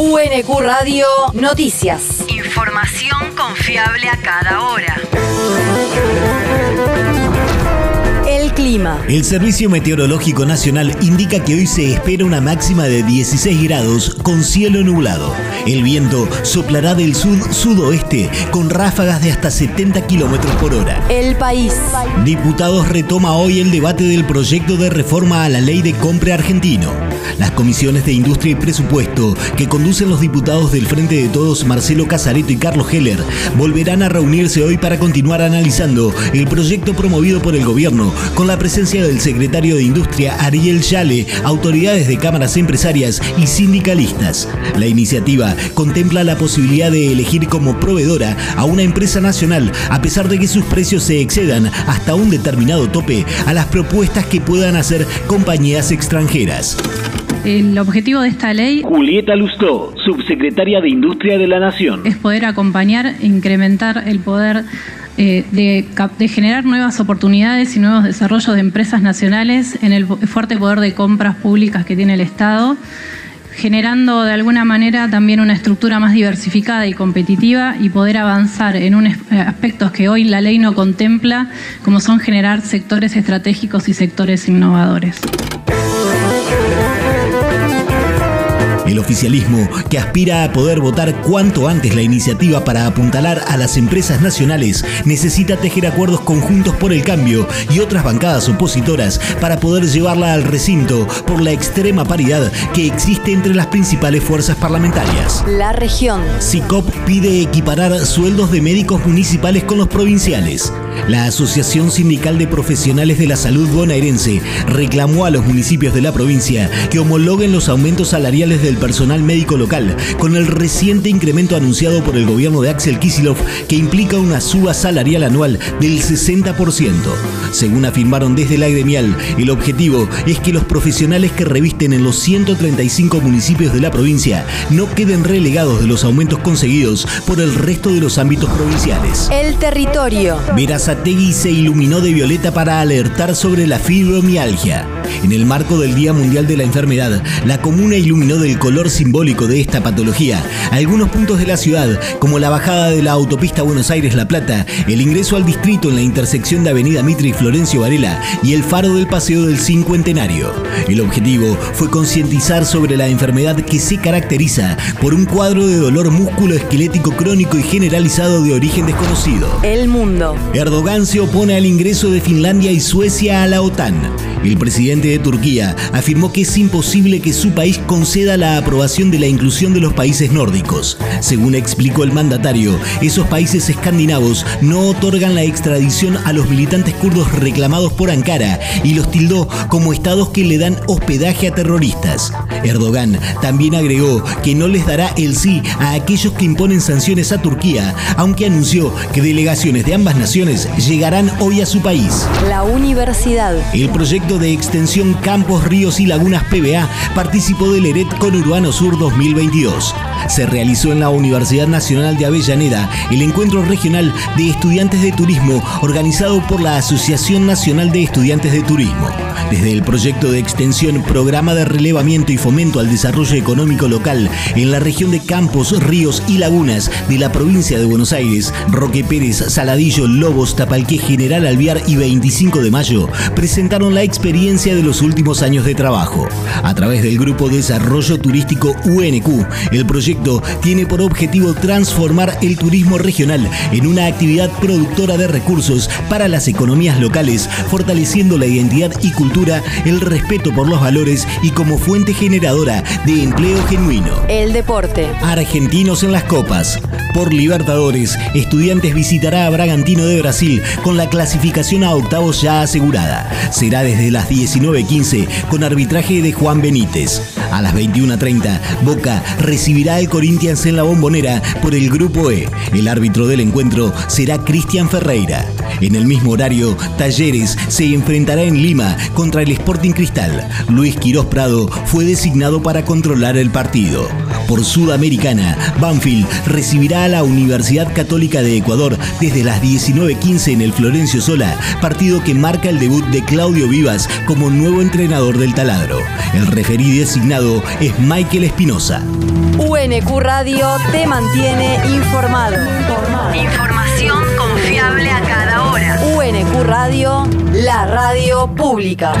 UNQ Radio Noticias. Información confiable a cada hora. El clima. El Servicio Meteorológico Nacional indica que hoy se espera una máxima de 16 grados con cielo nublado. El viento soplará del sud-sudoeste con ráfagas de hasta 70 kilómetros por hora. El país. Diputados retoma hoy el debate del proyecto de reforma a la ley de compra argentino. Las comisiones de Industria y Presupuesto, que conducen los diputados del Frente de Todos Marcelo Casareto y Carlos Heller, volverán a reunirse hoy para continuar analizando el proyecto promovido por el gobierno, con la presencia del secretario de Industria Ariel Yale, autoridades de cámaras empresarias y sindicalistas. La iniciativa contempla la posibilidad de elegir como proveedora a una empresa nacional, a pesar de que sus precios se excedan hasta un determinado tope a las propuestas que puedan hacer compañías extranjeras. El objetivo de esta ley Julieta Lustó, subsecretaria de Industria de la Nación. es poder acompañar e incrementar el poder eh, de, de, generar nuevas oportunidades y nuevos desarrollos de empresas nacionales en el fuerte poder de compras públicas que tiene el Estado, generando de alguna manera también una estructura más diversificada y competitiva y poder avanzar en un aspectos que hoy la ley no contempla, como son generar sectores estratégicos y sectores innovadores. El oficialismo, que aspira a poder votar cuanto antes la iniciativa para apuntalar a las empresas nacionales, necesita tejer acuerdos conjuntos por el cambio y otras bancadas opositoras para poder llevarla al recinto por la extrema paridad que existe entre las principales fuerzas parlamentarias. La región. SICOP pide equiparar sueldos de médicos municipales con los provinciales. La Asociación Sindical de Profesionales de la Salud bonaerense reclamó a los municipios de la provincia que homologuen los aumentos salariales del personal médico local con el reciente incremento anunciado por el gobierno de Axel Kisilov que implica una suba salarial anual del 60%. Según afirmaron desde la gremial, el objetivo es que los profesionales que revisten en los 135 municipios de la provincia no queden relegados de los aumentos conseguidos por el resto de los ámbitos provinciales. El territorio. Verazategui se iluminó de violeta para alertar sobre la fibromialgia. En el marco del Día Mundial de la Enfermedad, la comuna iluminó del color simbólico de esta patología algunos puntos de la ciudad, como la bajada de la autopista Buenos Aires-La Plata, el ingreso al distrito en la intersección de Avenida Mitre y Florencio Varela y el faro del Paseo del Cincuentenario. El objetivo fue concientizar sobre la enfermedad que se caracteriza por un cuadro de dolor músculo-esquelético crónico y generalizado de origen desconocido. El mundo. Erdogan se opone al ingreso de Finlandia y Suecia a la OTAN. El presidente de Turquía afirmó que es imposible que su país conceda la aprobación de la inclusión de los países nórdicos. Según explicó el mandatario, esos países escandinavos no otorgan la extradición a los militantes kurdos reclamados por Ankara y los tildó como estados que le dan hospedaje a terroristas. Erdogan también agregó que no les dará el sí a aquellos que imponen sanciones a Turquía, aunque anunció que delegaciones de ambas naciones llegarán hoy a su país. La universidad. El proyecto de extensión Campos, Ríos y Lagunas PBA participó del ERET con Urbano Sur 2022. Se realizó en la Universidad Nacional de Avellaneda el encuentro regional de estudiantes de turismo organizado por la Asociación Nacional de Estudiantes de Turismo. Desde el proyecto de extensión Programa de Relevamiento y Fomento al Desarrollo Económico Local en la región de Campos, Ríos y Lagunas de la provincia de Buenos Aires, Roque Pérez, Saladillo, Lobos, Tapalqué, General Alviar y 25 de Mayo presentaron la experiencia de los últimos años de trabajo. A través del Grupo Desarrollo Turístico UNQ, el proyecto tiene por objetivo transformar el turismo regional en una actividad productora de recursos para las economías locales, fortaleciendo la identidad y cultura el respeto por los valores y como fuente generadora de empleo genuino. El deporte. Argentinos en las copas. Por Libertadores, Estudiantes visitará a Bragantino de Brasil con la clasificación a octavos ya asegurada. Será desde las 19.15 con arbitraje de Juan Benítez. A las 21.30, Boca recibirá el Corinthians en la bombonera por el Grupo E. El árbitro del encuentro será Cristian Ferreira. En el mismo horario, Talleres se enfrentará en Lima contra el Sporting Cristal. Luis Quirós Prado fue designado para controlar el partido. Por Sudamericana, Banfield recibirá a la Universidad Católica de Ecuador desde las 19.15 en el Florencio Sola, partido que marca el debut de Claudio Vivas como nuevo entrenador del taladro. El referí designado es Michael Espinosa. UNQ Radio te mantiene informado. Información UNQ Radio, la radio pública.